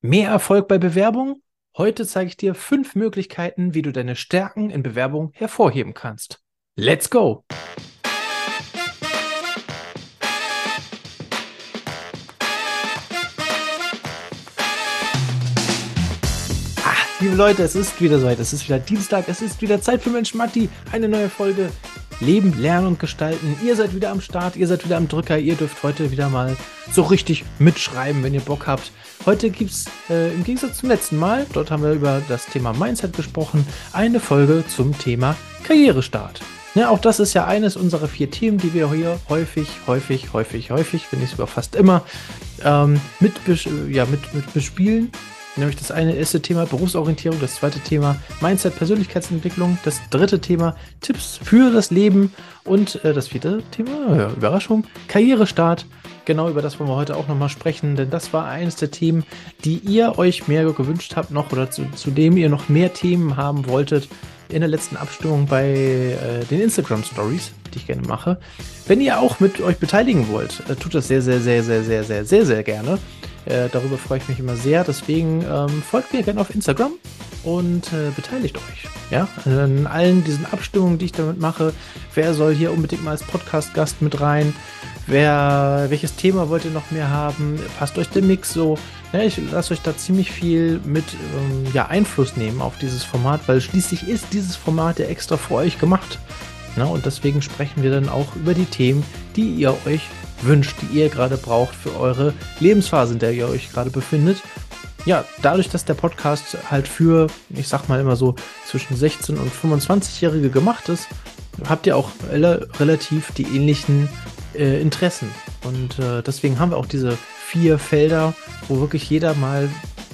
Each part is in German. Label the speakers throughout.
Speaker 1: Mehr Erfolg bei Bewerbung? Heute zeige ich dir fünf Möglichkeiten, wie du deine Stärken in Bewerbung hervorheben kannst. Let's go! Ah, liebe Leute, es ist wieder soweit. Es ist wieder Dienstag. Es ist wieder Zeit für Mensch Matti. Eine neue Folge. Leben, Lernen und Gestalten. Ihr seid wieder am Start, ihr seid wieder am Drücker, ihr dürft heute wieder mal so richtig mitschreiben, wenn ihr Bock habt. Heute gibt es äh, im Gegensatz zum letzten Mal, dort haben wir über das Thema Mindset gesprochen, eine Folge zum Thema Karrierestart. Ja, auch das ist ja eines unserer vier Themen, die wir hier häufig, häufig, häufig, häufig, wenn nicht sogar fast immer, ähm, mit, ja, mit, mit bespielen Nämlich das eine erste Thema Berufsorientierung, das zweite Thema Mindset, Persönlichkeitsentwicklung, das dritte Thema Tipps für das Leben und äh, das vierte Thema, ja, Überraschung, Karrierestart. Genau über das wollen wir heute auch nochmal sprechen, denn das war eines der Themen, die ihr euch mehr gewünscht habt noch oder zu, zu dem ihr noch mehr Themen haben wolltet in der letzten Abstimmung bei äh, den Instagram Stories, die ich gerne mache. Wenn ihr auch mit euch beteiligen wollt, äh, tut das sehr, sehr, sehr, sehr, sehr, sehr, sehr, sehr gerne. Äh, darüber freue ich mich immer sehr. Deswegen ähm, folgt mir gerne auf Instagram und äh, beteiligt euch. Ja, an allen diesen Abstimmungen, die ich damit mache. Wer soll hier unbedingt mal als Podcast-Gast mit rein? Wer, welches Thema wollt ihr noch mehr haben? Passt euch der Mix so? Ja, ich lasse euch da ziemlich viel mit ähm, ja, Einfluss nehmen auf dieses Format, weil schließlich ist dieses Format ja extra für euch gemacht. Ja, und deswegen sprechen wir dann auch über die Themen, die ihr euch wünscht, die ihr gerade braucht für eure Lebensphase, in der ihr euch gerade befindet. Ja, dadurch, dass der Podcast halt für, ich sag mal immer so, zwischen 16 und 25-Jährige gemacht ist, habt ihr auch relativ die ähnlichen äh, Interessen. Und äh, deswegen haben wir auch diese vier Felder, wo wirklich jeder mal,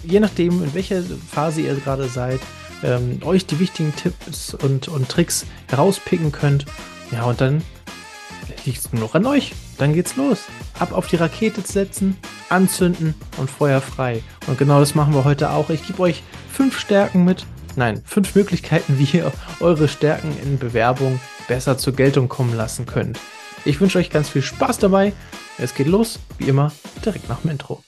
Speaker 1: je nachdem, in welcher Phase ihr gerade seid, ähm, euch die wichtigen Tipps und, und Tricks herauspicken könnt. Ja, und dann liegt es nur noch an euch. Dann geht's los. Ab auf die Rakete setzen, anzünden und Feuer frei. Und genau das machen wir heute auch. Ich gebe euch fünf Stärken mit. Nein, fünf Möglichkeiten, wie ihr eure Stärken in Bewerbung besser zur Geltung kommen lassen könnt. Ich wünsche euch ganz viel Spaß dabei. Es geht los, wie immer, direkt nach dem Intro.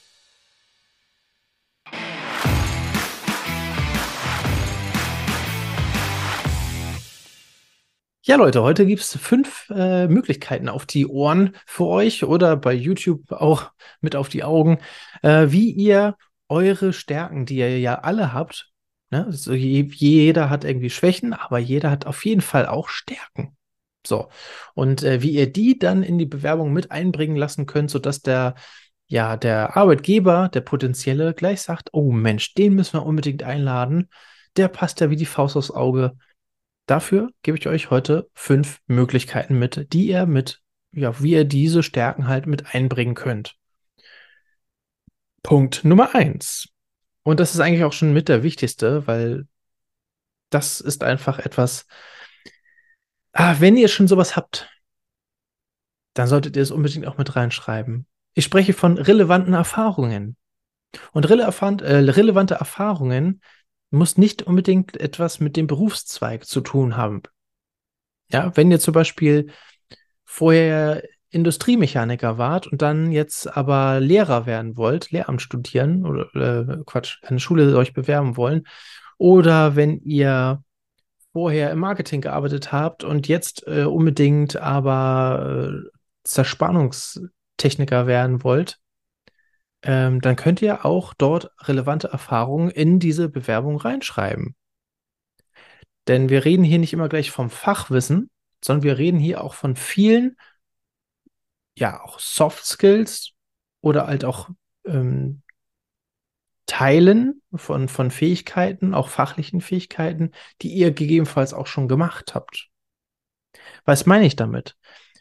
Speaker 1: Ja, Leute, heute gibt es fünf äh, Möglichkeiten auf die Ohren für euch oder bei YouTube auch mit auf die Augen, äh, wie ihr eure Stärken, die ihr ja alle habt, ne? also jeder hat irgendwie Schwächen, aber jeder hat auf jeden Fall auch Stärken. So, und äh, wie ihr die dann in die Bewerbung mit einbringen lassen könnt, sodass der ja, der Arbeitgeber, der potenzielle, gleich sagt, oh Mensch, den müssen wir unbedingt einladen. Der passt ja wie die Faust aufs Auge Dafür gebe ich euch heute fünf Möglichkeiten mit, die ihr mit, ja, wie ihr diese Stärken halt mit einbringen könnt. Punkt Nummer eins. Und das ist eigentlich auch schon mit der wichtigste, weil das ist einfach etwas, ah, wenn ihr schon sowas habt, dann solltet ihr es unbedingt auch mit reinschreiben. Ich spreche von relevanten Erfahrungen. Und relevant, äh, relevante Erfahrungen muss nicht unbedingt etwas mit dem Berufszweig zu tun haben. Ja, wenn ihr zum Beispiel vorher Industriemechaniker wart und dann jetzt aber Lehrer werden wollt, Lehramt studieren oder äh, Quatsch, eine Schule euch bewerben wollen, oder wenn ihr vorher im Marketing gearbeitet habt und jetzt äh, unbedingt aber äh, Zerspannungstechniker werden wollt, ähm, dann könnt ihr auch dort relevante Erfahrungen in diese Bewerbung reinschreiben. Denn wir reden hier nicht immer gleich vom Fachwissen, sondern wir reden hier auch von vielen, ja, auch Soft Skills oder halt auch ähm, Teilen von, von Fähigkeiten, auch fachlichen Fähigkeiten, die ihr gegebenenfalls auch schon gemacht habt. Was meine ich damit?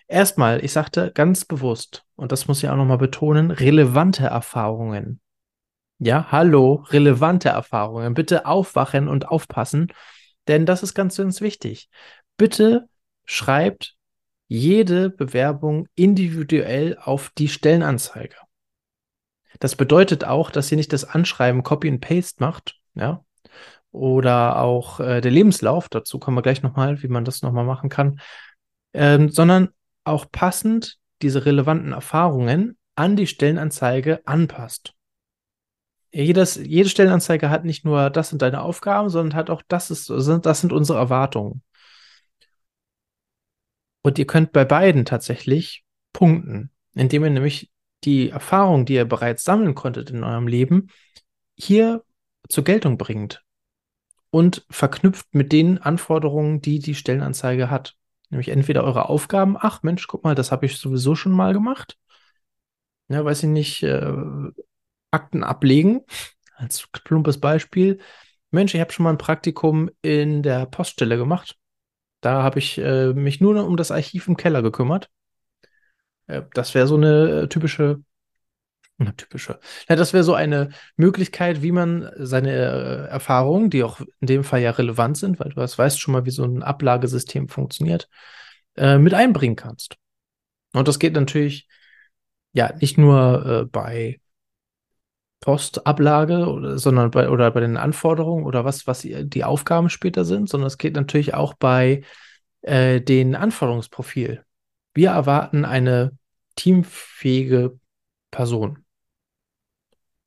Speaker 1: Erstmal, ich sagte ganz bewusst, und das muss ich auch nochmal betonen, relevante Erfahrungen. Ja, hallo, relevante Erfahrungen. Bitte aufwachen und aufpassen, denn das ist ganz, ganz wichtig. Bitte schreibt jede Bewerbung individuell auf die Stellenanzeige. Das bedeutet auch, dass ihr nicht das Anschreiben Copy and Paste macht, ja, oder auch äh, der Lebenslauf, dazu kommen wir gleich nochmal, wie man das nochmal machen kann, ähm, sondern auch passend diese relevanten Erfahrungen an die Stellenanzeige anpasst. jedes, jede Stellenanzeige hat nicht nur, das sind deine Aufgaben, sondern hat auch, das ist, das sind unsere Erwartungen. Und ihr könnt bei beiden tatsächlich punkten, indem ihr nämlich die Erfahrung, die ihr bereits sammeln konntet in eurem Leben, hier zur Geltung bringt und verknüpft mit den Anforderungen, die die Stellenanzeige hat. Nämlich entweder eure Aufgaben, ach Mensch, guck mal, das habe ich sowieso schon mal gemacht. Ja, weiß ich nicht, äh, Akten ablegen, als plumpes Beispiel. Mensch, ich habe schon mal ein Praktikum in der Poststelle gemacht. Da habe ich äh, mich nur um das Archiv im Keller gekümmert. Äh, das wäre so eine typische, eine typische. Ja, das wäre so eine Möglichkeit, wie man seine äh, Erfahrungen, die auch in dem Fall ja relevant sind, weil du das weißt schon mal, wie so ein Ablagesystem funktioniert, äh, mit einbringen kannst. Und das geht natürlich ja nicht nur äh, bei Postablage oder, sondern bei, oder bei den Anforderungen oder was, was die Aufgaben später sind, sondern es geht natürlich auch bei äh, den Anforderungsprofil. Wir erwarten eine teamfähige Person.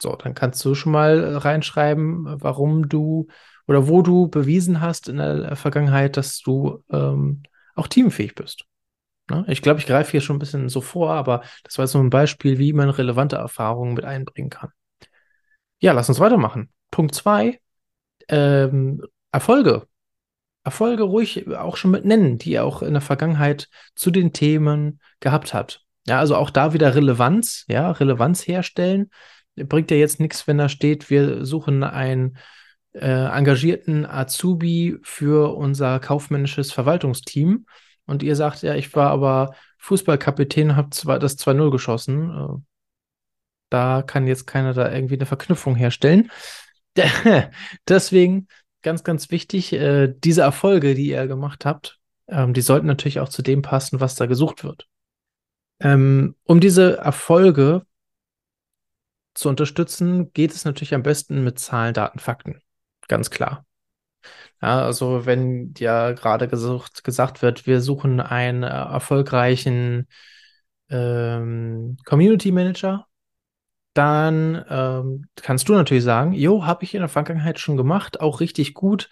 Speaker 1: So, dann kannst du schon mal reinschreiben, warum du oder wo du bewiesen hast in der Vergangenheit, dass du ähm, auch teamfähig bist. Ne? Ich glaube, ich greife hier schon ein bisschen so vor, aber das war so ein Beispiel, wie man relevante Erfahrungen mit einbringen kann. Ja, lass uns weitermachen. Punkt zwei, ähm, Erfolge. Erfolge ruhig auch schon mit nennen, die ihr auch in der Vergangenheit zu den Themen gehabt habt. Ja, also auch da wieder Relevanz, ja, Relevanz herstellen. Bringt ja jetzt nichts, wenn da steht, wir suchen einen äh, engagierten Azubi für unser kaufmännisches Verwaltungsteam. Und ihr sagt, ja, ich war aber Fußballkapitän, habe das 2-0 geschossen. Äh, da kann jetzt keiner da irgendwie eine Verknüpfung herstellen. Deswegen ganz, ganz wichtig, äh, diese Erfolge, die ihr gemacht habt, ähm, die sollten natürlich auch zu dem passen, was da gesucht wird. Ähm, um diese Erfolge zu unterstützen, geht es natürlich am besten mit Zahlen, Daten, Fakten. Ganz klar. Ja, also wenn ja gerade gesucht, gesagt wird, wir suchen einen äh, erfolgreichen ähm, Community Manager, dann ähm, kannst du natürlich sagen, jo, habe ich in der Vergangenheit schon gemacht, auch richtig gut.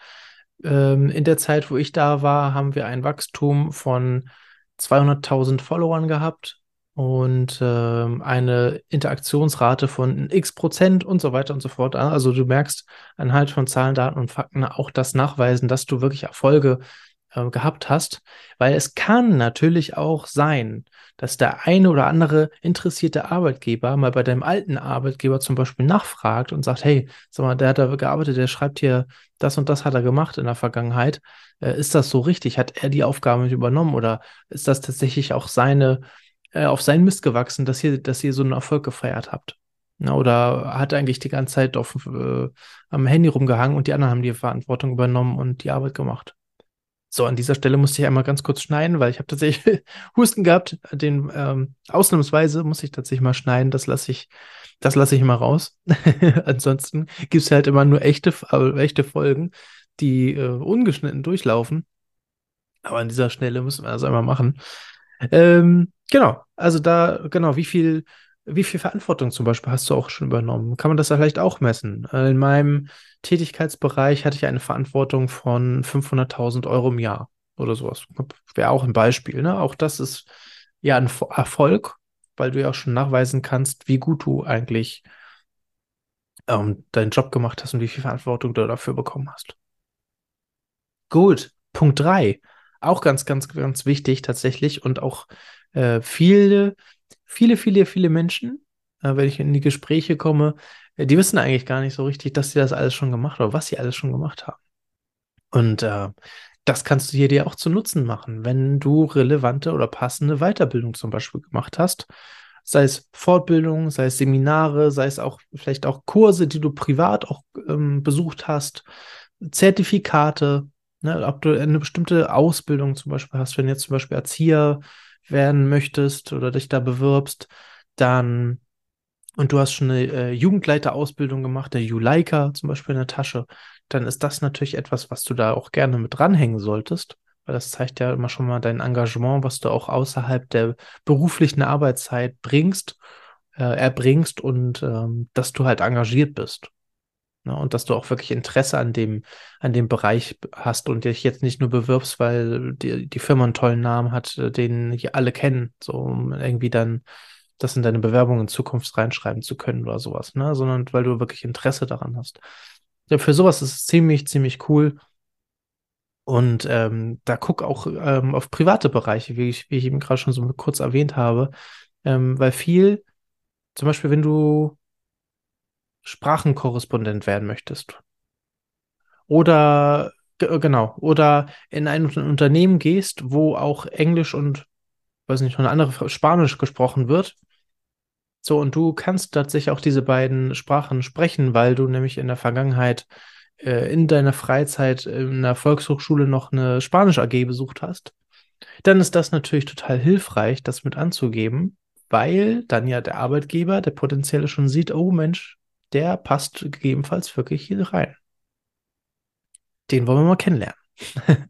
Speaker 1: Ähm, in der Zeit, wo ich da war, haben wir ein Wachstum von 200.000 Followern gehabt und ähm, eine Interaktionsrate von x Prozent und so weiter und so fort. Also du merkst anhand von Zahlen, Daten und Fakten auch das nachweisen, dass du wirklich Erfolge äh, gehabt hast, weil es kann natürlich auch sein, dass der eine oder andere interessierte Arbeitgeber mal bei deinem alten Arbeitgeber zum Beispiel nachfragt und sagt, hey, sag mal, der hat da gearbeitet, der schreibt hier, das und das hat er gemacht in der Vergangenheit. Äh, ist das so richtig? Hat er die Aufgabe mit übernommen oder ist das tatsächlich auch seine, äh, auf seinen Mist gewachsen, dass ihr, dass ihr so einen Erfolg gefeiert habt? Na, oder hat eigentlich die ganze Zeit auf, äh, am Handy rumgehangen und die anderen haben die Verantwortung übernommen und die Arbeit gemacht? So, an dieser Stelle musste ich einmal ganz kurz schneiden, weil ich habe tatsächlich Husten gehabt. Den ähm, ausnahmsweise muss ich tatsächlich mal schneiden. Das lasse ich, das lasse ich immer raus. Ansonsten gibt es halt immer nur echte, äh, echte Folgen, die äh, ungeschnitten durchlaufen. Aber an dieser Stelle müssen wir das einmal machen. Ähm, genau, also da, genau, wie viel wie viel Verantwortung zum Beispiel hast du auch schon übernommen? Kann man das vielleicht auch messen? Äh, in meinem Tätigkeitsbereich hatte ich eine Verantwortung von 500.000 Euro im Jahr oder sowas. Wäre auch ein Beispiel. Ne? Auch das ist ja ein Erfolg, weil du ja auch schon nachweisen kannst, wie gut du eigentlich ähm, deinen Job gemacht hast und wie viel Verantwortung du dafür bekommen hast. Gut, Punkt 3. Auch ganz, ganz, ganz wichtig tatsächlich und auch äh, viele viele, viele, viele Menschen, äh, wenn ich in die Gespräche komme, äh, die wissen eigentlich gar nicht so richtig, dass sie das alles schon gemacht haben, was sie alles schon gemacht haben. Und äh, das kannst du hier dir auch zu Nutzen machen, wenn du relevante oder passende Weiterbildung zum Beispiel gemacht hast. Sei es Fortbildung, sei es Seminare, sei es auch vielleicht auch Kurse, die du privat auch ähm, besucht hast, Zertifikate, ne, ob du eine bestimmte Ausbildung zum Beispiel hast, wenn jetzt zum Beispiel Erzieher werden möchtest oder dich da bewirbst, dann und du hast schon eine äh, Jugendleiterausbildung gemacht, der Juleika zum Beispiel in der Tasche, dann ist das natürlich etwas, was du da auch gerne mit dranhängen solltest, weil das zeigt ja immer schon mal dein Engagement, was du auch außerhalb der beruflichen Arbeitszeit bringst. äh, erbringst und ähm, dass du halt engagiert bist. Ne? Und dass du auch wirklich Interesse an dem, an dem Bereich hast und dich jetzt nicht nur bewirbst, weil die, die Firma einen tollen Namen hat, äh, den hier alle kennen, so um irgendwie dann das in deine Bewerbung in Zukunft reinschreiben zu können oder sowas, ne? Sondern weil du wirklich Interesse daran hast. Ja, für sowas ist es ziemlich, ziemlich cool. Und ähm, da guck auch ähm, auf private Bereiche, wie ich, wie ich eben gerade schon so kurz erwähnt habe, ähm, weil viel, zum Beispiel, wenn du Sprachenkorrespondent werden möchtest oder genau, oder in ein Unternehmen gehst, wo auch Englisch und, weiß nicht, eine andere Spanisch gesprochen wird. So, und du kannst tatsächlich auch diese beiden Sprachen sprechen, weil du nämlich in der Vergangenheit äh, in deiner Freizeit in der Volkshochschule noch eine Spanisch AG besucht hast, dann ist das natürlich total hilfreich, das mit anzugeben, weil dann ja der Arbeitgeber, der potenzielle schon sieht, oh Mensch, der passt gegebenenfalls wirklich hier rein. Den wollen wir mal kennenlernen.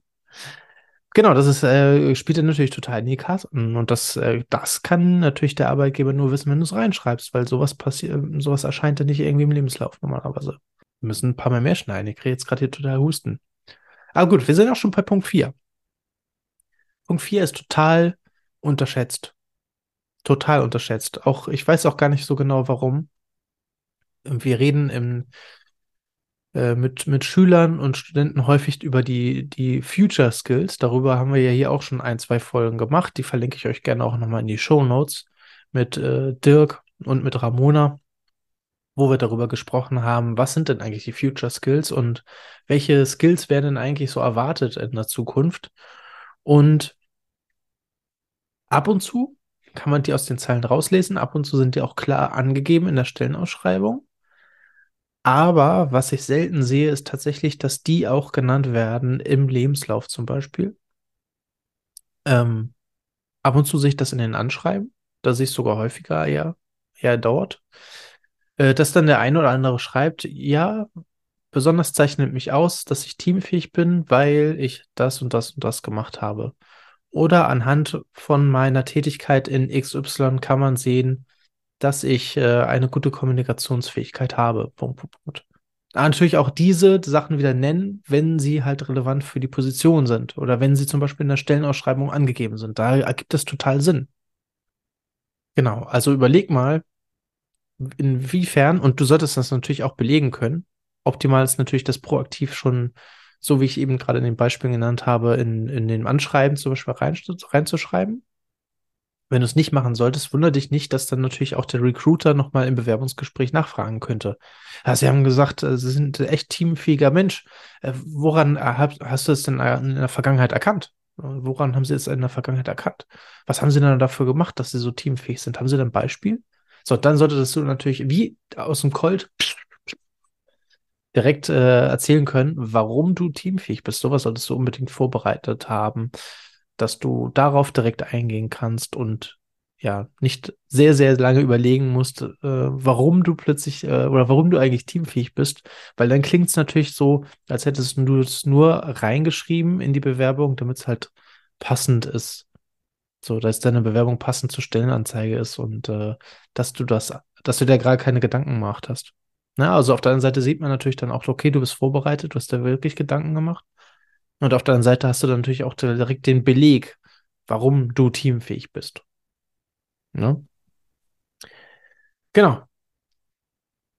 Speaker 1: genau, das ist, äh, spielt dann natürlich total in die Karten. Und das, äh, das kann natürlich der Arbeitgeber nur wissen, wenn du es reinschreibst, weil sowas passiert, sowas erscheint ja nicht irgendwie im Lebenslauf normalerweise. Wir müssen ein paar mehr mehr schneiden. Ich kriege jetzt gerade hier total Husten. Aber gut, wir sind auch schon bei Punkt 4. Punkt 4 ist total unterschätzt. Total unterschätzt. Auch, ich weiß auch gar nicht so genau, warum. Wir reden im, äh, mit, mit Schülern und Studenten häufig über die, die Future Skills. Darüber haben wir ja hier auch schon ein, zwei Folgen gemacht. Die verlinke ich euch gerne auch nochmal in die Show Notes mit äh, Dirk und mit Ramona wo wir darüber gesprochen haben, was sind denn eigentlich die Future Skills und welche Skills werden denn eigentlich so erwartet in der Zukunft. Und ab und zu kann man die aus den Zeilen rauslesen, ab und zu sind die auch klar angegeben in der Stellenausschreibung. Aber was ich selten sehe, ist tatsächlich, dass die auch genannt werden im Lebenslauf zum Beispiel. Ähm, ab und zu sehe ich das in den Anschreiben. Da sehe ich es sogar häufiger eher, eher dort. Äh, dass dann der eine oder andere schreibt, ja, besonders zeichnet mich aus, dass ich teamfähig bin, weil ich das und das und das gemacht habe. Oder anhand von meiner Tätigkeit in XY kann man sehen, dass ich äh, eine gute Kommunikationsfähigkeit habe. Punkt, Punkt, Punkt. natürlich auch diese Sachen wieder nennen, wenn sie halt relevant für die Position sind oder wenn sie zum Beispiel in der Stellenausschreibung angegeben sind. Da ergibt es total Sinn. Genau, also überleg mal, inwiefern, und du solltest das natürlich auch belegen können, optimal ist natürlich das proaktiv schon, so wie ich eben gerade in den Beispielen genannt habe, in, in den Anschreiben zum Beispiel rein, reinzuschreiben. Wenn du es nicht machen solltest, wundere dich nicht, dass dann natürlich auch der Recruiter nochmal im Bewerbungsgespräch nachfragen könnte. Ja, sie haben gesagt, äh, sie sind echt teamfähiger Mensch. Äh, woran hast du es denn in der Vergangenheit erkannt? Woran haben sie es in der Vergangenheit erkannt? Was haben sie denn dafür gemacht, dass sie so teamfähig sind? Haben sie denn ein Beispiel? So, dann solltest du natürlich wie aus dem Colt direkt äh, erzählen können, warum du teamfähig bist. Sowas solltest du unbedingt vorbereitet haben, dass du darauf direkt eingehen kannst und ja, nicht sehr, sehr lange überlegen musst, äh, warum du plötzlich äh, oder warum du eigentlich teamfähig bist, weil dann klingt es natürlich so, als hättest du es nur reingeschrieben in die Bewerbung, damit es halt passend ist so, dass deine Bewerbung passend zur Stellenanzeige ist und äh, dass du das, dass du dir gerade keine Gedanken gemacht hast. Na, also auf der einen Seite sieht man natürlich dann auch, okay, du bist vorbereitet, du hast dir wirklich Gedanken gemacht. Und auf der anderen Seite hast du dann natürlich auch direkt den Beleg, warum du teamfähig bist. Ne? Genau.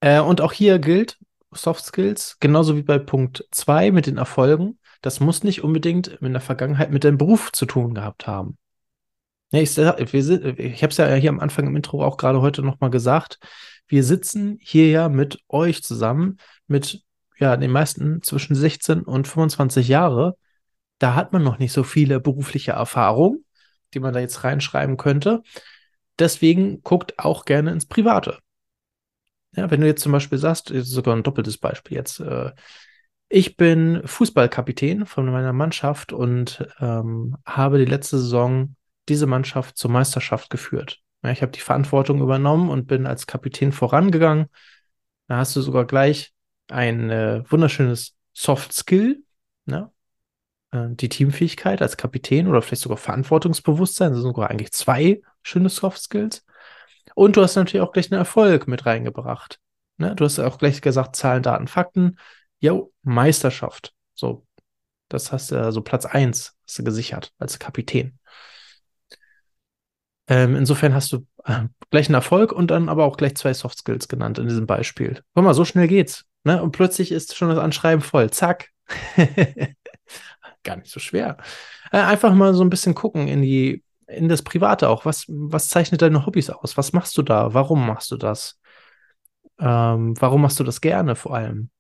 Speaker 1: Äh, und auch hier gilt Soft Skills, genauso wie bei Punkt 2 mit den Erfolgen. Das muss nicht unbedingt in der Vergangenheit mit deinem Beruf zu tun gehabt haben. Ja, ich, ich habe es ja hier am Anfang im Intro auch gerade heute nochmal gesagt. Wir sitzen hier ja mit euch zusammen, mit ja, den meisten zwischen 16 und 25 Jahre. Da hat man noch nicht so viele berufliche Erfahrungen, die man da jetzt reinschreiben könnte. Deswegen guckt auch gerne ins Private. Ja, wenn du jetzt zum Beispiel sagst, ist sogar ein doppeltes Beispiel jetzt, äh, ich bin Fußballkapitän von meiner Mannschaft und ähm, habe die letzte Saison diese Mannschaft zur Meisterschaft geführt. Ja, ich habe die Verantwortung übernommen und bin als Kapitän vorangegangen. Da hast du sogar gleich ein äh, wunderschönes Soft Skill, ne? äh, die Teamfähigkeit als Kapitän oder vielleicht sogar Verantwortungsbewusstsein. Das sind sogar eigentlich zwei schöne Soft Skills. Und du hast natürlich auch gleich einen Erfolg mit reingebracht. Ne? Du hast auch gleich gesagt, Zahlen, Daten, Fakten. Jo, Meisterschaft. So, das hast du, also Platz 1 hast du gesichert als Kapitän. Ähm, insofern hast du äh, gleich einen Erfolg und dann aber auch gleich zwei Soft Skills genannt in diesem Beispiel. Guck mal, so schnell geht's. Ne? Und plötzlich ist schon das Anschreiben voll. Zack. Gar nicht so schwer. Äh, einfach mal so ein bisschen gucken in die, in das Private auch. Was, was zeichnet deine Hobbys aus? Was machst du da? Warum machst du das? Ähm, warum machst du das gerne vor allem?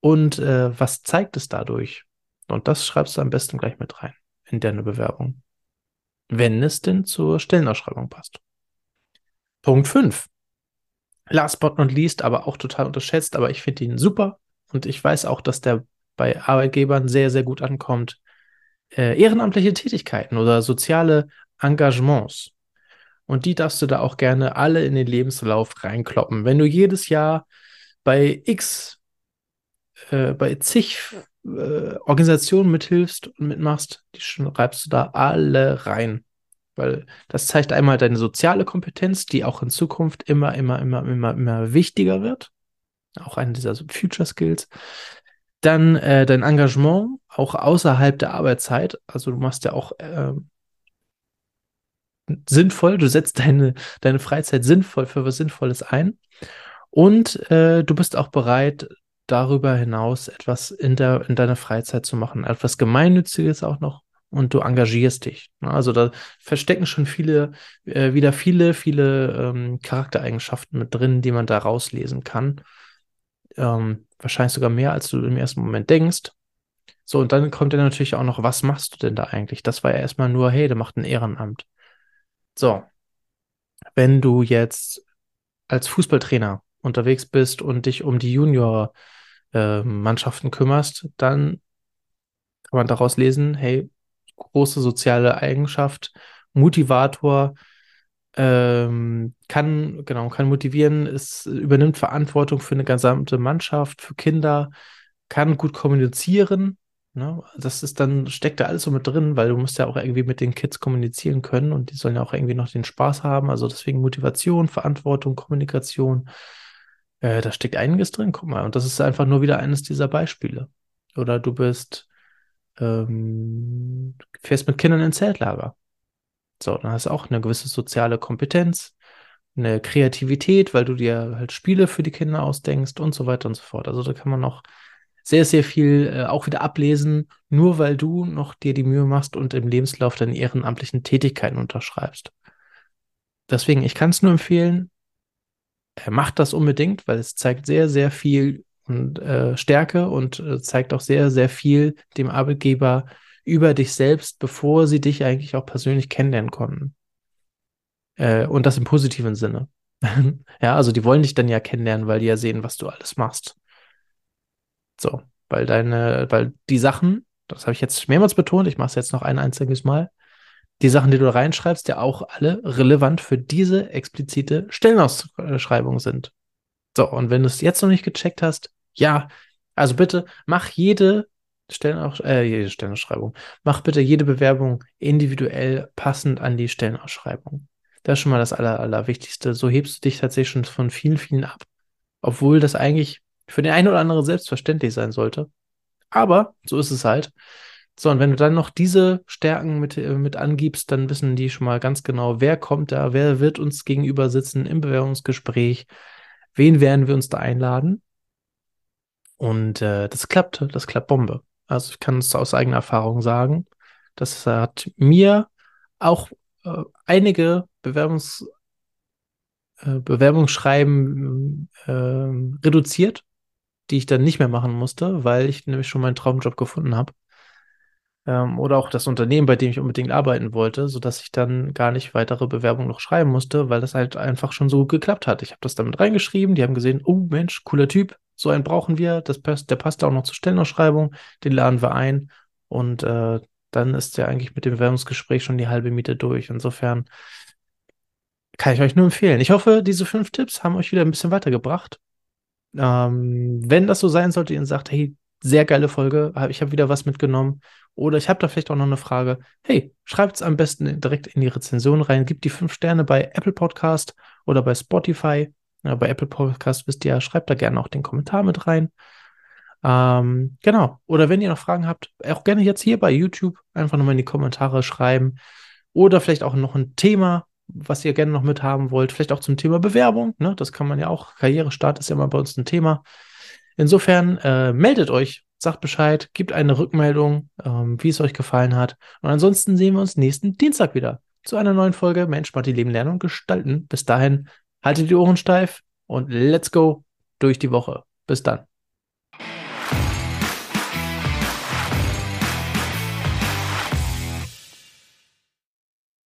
Speaker 1: Und äh, was zeigt es dadurch? Und das schreibst du am besten gleich mit rein in deine Bewerbung wenn es denn zur Stellenausschreibung passt. Punkt 5. Last but not least, aber auch total unterschätzt, aber ich finde ihn super und ich weiß auch, dass der bei Arbeitgebern sehr, sehr gut ankommt. Äh, ehrenamtliche Tätigkeiten oder soziale Engagements. Und die darfst du da auch gerne alle in den Lebenslauf reinkloppen. Wenn du jedes Jahr bei X, äh, bei zig äh, Organisationen mithilfst und mitmachst, die schreibst du da alle rein. Weil das zeigt einmal deine soziale Kompetenz, die auch in Zukunft immer, immer, immer, immer, immer wichtiger wird. Auch eine dieser Future Skills. Dann äh, dein Engagement, auch außerhalb der Arbeitszeit. Also du machst ja auch äh, sinnvoll, du setzt deine, deine Freizeit sinnvoll für was Sinnvolles ein. Und äh, du bist auch bereit, darüber hinaus etwas in, der, in deiner Freizeit zu machen, etwas Gemeinnütziges auch noch und du engagierst dich. Ne? Also da verstecken schon viele, äh, wieder viele, viele ähm, Charaktereigenschaften mit drin, die man da rauslesen kann. Ähm, wahrscheinlich sogar mehr, als du im ersten Moment denkst. So, und dann kommt ja natürlich auch noch, was machst du denn da eigentlich? Das war ja erstmal nur, hey, der macht ein Ehrenamt. So, wenn du jetzt als Fußballtrainer unterwegs bist und dich um die Junior äh, kümmerst, dann kann man daraus lesen, hey, große soziale Eigenschaft, Motivator, ähm, kann, genau, kann motivieren, es übernimmt Verantwortung für eine gesamte Mannschaft, für Kinder, kann gut kommunizieren. Ne? Das ist dann, steckt da alles so mit drin, weil du musst ja auch irgendwie mit den Kids kommunizieren können und die sollen ja auch irgendwie noch den Spaß haben. Also deswegen Motivation, Verantwortung, Kommunikation. Äh, da steckt einiges drin, guck mal. Und das ist einfach nur wieder eines dieser Beispiele. Oder du bist, ähm, fährst mit Kindern ins Zeltlager. So, dann hast du auch eine gewisse soziale Kompetenz, eine Kreativität, weil du dir halt Spiele für die Kinder ausdenkst und so weiter und so fort. Also da kann man noch sehr, sehr viel äh, auch wieder ablesen, nur weil du noch dir die Mühe machst und im Lebenslauf deine ehrenamtlichen Tätigkeiten unterschreibst. Deswegen, ich kann es nur empfehlen, er macht das unbedingt, weil es zeigt sehr, sehr viel und äh, Stärke und äh, zeigt auch sehr, sehr viel dem Arbeitgeber über dich selbst, bevor sie dich eigentlich auch persönlich kennenlernen konnten. Äh, und das im positiven Sinne. ja, also die wollen dich dann ja kennenlernen, weil die ja sehen, was du alles machst. So, weil deine, weil die Sachen, das habe ich jetzt mehrmals betont, ich mache es jetzt noch ein einziges Mal, die Sachen, die du reinschreibst, ja auch alle relevant für diese explizite Stellenausschreibung sind. So, und wenn du es jetzt noch nicht gecheckt hast, ja, also bitte mach jede Stellenaus äh, jede Stellenausschreibung, mach bitte jede Bewerbung individuell passend an die Stellenausschreibung. Das ist schon mal das Aller, Allerwichtigste. So hebst du dich tatsächlich schon von vielen, vielen ab. Obwohl das eigentlich für den einen oder anderen selbstverständlich sein sollte. Aber so ist es halt. So, und wenn du dann noch diese Stärken mit, äh, mit angibst, dann wissen die schon mal ganz genau, wer kommt da, wer wird uns gegenüber sitzen im Bewerbungsgespräch, wen werden wir uns da einladen. Und äh, das klappt, das klappt Bombe. Also ich kann es aus eigener Erfahrung sagen. Das hat mir auch äh, einige Bewerbungs, äh, Bewerbungsschreiben äh, reduziert, die ich dann nicht mehr machen musste, weil ich nämlich schon meinen Traumjob gefunden habe ähm, oder auch das Unternehmen, bei dem ich unbedingt arbeiten wollte, sodass ich dann gar nicht weitere Bewerbungen noch schreiben musste, weil das halt einfach schon so geklappt hat. Ich habe das damit reingeschrieben, die haben gesehen, oh Mensch, cooler Typ, so einen brauchen wir, das passt, der passt auch noch zur Stellenausschreibung, den laden wir ein und äh, dann ist ja eigentlich mit dem Bewerbungsgespräch schon die halbe Miete durch. Insofern kann ich euch nur empfehlen. Ich hoffe, diese fünf Tipps haben euch wieder ein bisschen weitergebracht. Ähm, wenn das so sein sollte, ihr sagt, hey, sehr geile Folge, ich habe wieder was mitgenommen. Oder ich habe da vielleicht auch noch eine Frage. Hey, schreibt es am besten direkt in die Rezension rein. Gebt die fünf Sterne bei Apple Podcast oder bei Spotify. Ja, bei Apple Podcast wisst ihr ja, schreibt da gerne auch den Kommentar mit rein. Ähm, genau. Oder wenn ihr noch Fragen habt, auch gerne jetzt hier bei YouTube einfach nochmal in die Kommentare schreiben. Oder vielleicht auch noch ein Thema, was ihr gerne noch mit haben wollt. Vielleicht auch zum Thema Bewerbung. Ne? Das kann man ja auch. Karrierestart ist ja immer bei uns ein Thema. Insofern äh, meldet euch, sagt Bescheid, gebt eine Rückmeldung, ähm, wie es euch gefallen hat. Und ansonsten sehen wir uns nächsten Dienstag wieder zu einer neuen Folge Mensch, Martin, Leben, Lernen und Gestalten. Bis dahin, haltet die Ohren steif und let's go durch die Woche. Bis dann.